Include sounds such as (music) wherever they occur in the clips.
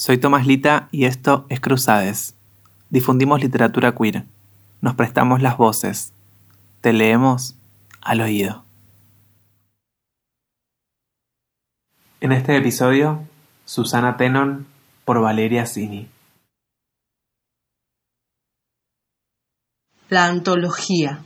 Soy Tomás Lita y esto es Cruzades. Difundimos literatura queer. Nos prestamos las voces. Te leemos al oído. En este episodio, Susana Tenon por Valeria Cini. La antología.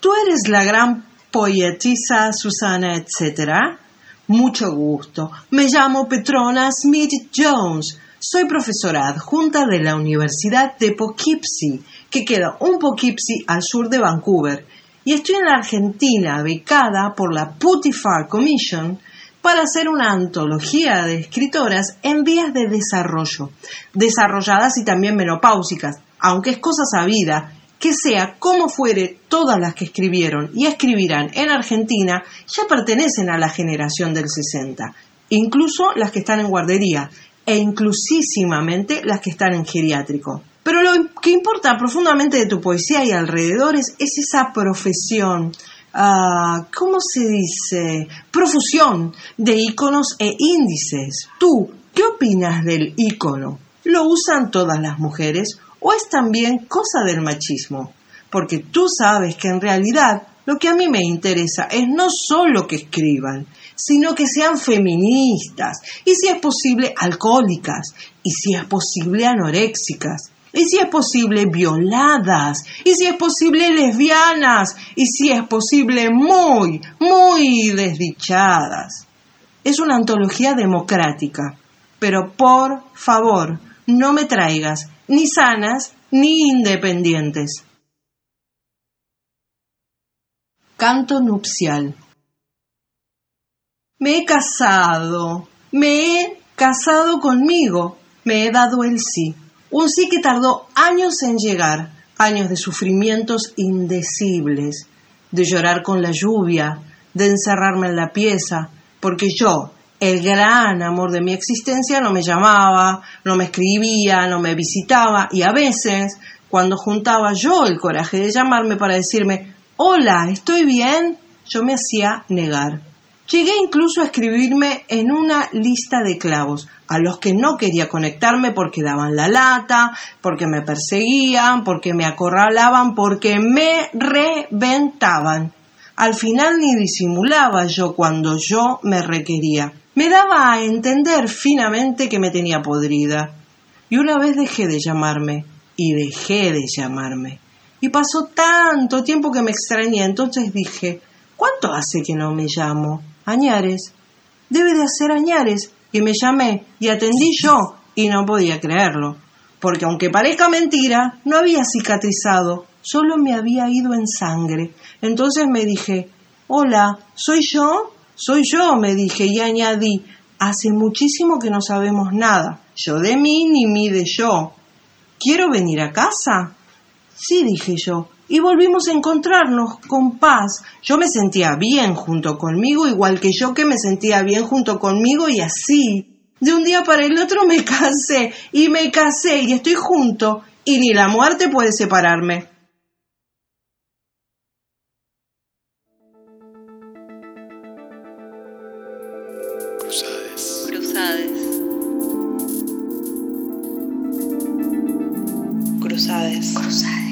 Tú eres la gran poetisa Susana, etcétera. Mucho gusto. Me llamo Petrona Smith Jones. Soy profesora adjunta de la Universidad de Poughkeepsie, que queda un Poughkeepsie al sur de Vancouver, y estoy en la Argentina becada por la Putifar Commission para hacer una antología de escritoras en vías de desarrollo, desarrolladas y también menopáusicas, aunque es cosa sabida que sea como fuere, todas las que escribieron y escribirán en Argentina ya pertenecen a la generación del 60, incluso las que están en guardería e inclusísimamente las que están en geriátrico. Pero lo que importa profundamente de tu poesía y alrededores es esa profesión, uh, ¿cómo se dice? Profusión de iconos e índices. ¿Tú qué opinas del icono? ¿Lo usan todas las mujeres o es también cosa del machismo, porque tú sabes que en realidad lo que a mí me interesa es no solo que escriban, sino que sean feministas, y si es posible alcohólicas, y si es posible anoréxicas, y si es posible violadas, y si es posible lesbianas, y si es posible muy, muy desdichadas. Es una antología democrática, pero por favor, no me traigas ni sanas ni independientes. Canto nupcial. Me he casado, me he casado conmigo, me he dado el sí. Un sí que tardó años en llegar, años de sufrimientos indecibles, de llorar con la lluvia, de encerrarme en la pieza, porque yo, el gran amor de mi existencia no me llamaba, no me escribía, no me visitaba y a veces, cuando juntaba yo el coraje de llamarme para decirme, hola, ¿estoy bien? Yo me hacía negar. Llegué incluso a escribirme en una lista de clavos, a los que no quería conectarme porque daban la lata, porque me perseguían, porque me acorralaban, porque me reventaban. Al final ni disimulaba yo cuando yo me requería. Me daba a entender finamente que me tenía podrida. Y una vez dejé de llamarme, y dejé de llamarme. Y pasó tanto tiempo que me extrañé, entonces dije, ¿cuánto hace que no me llamo? Añares. Debe de hacer Añares. Y me llamé, y atendí yo, y no podía creerlo. Porque aunque parezca mentira, no había cicatrizado, solo me había ido en sangre. Entonces me dije, hola, ¿soy yo? Soy yo, me dije y añadí, hace muchísimo que no sabemos nada, yo de mí ni mí de yo. ¿Quiero venir a casa? Sí, dije yo, y volvimos a encontrarnos con paz. Yo me sentía bien junto conmigo, igual que yo que me sentía bien junto conmigo y así. De un día para el otro me (laughs) casé y me casé y estoy junto y ni la muerte puede separarme. Cruzades. Cruzades.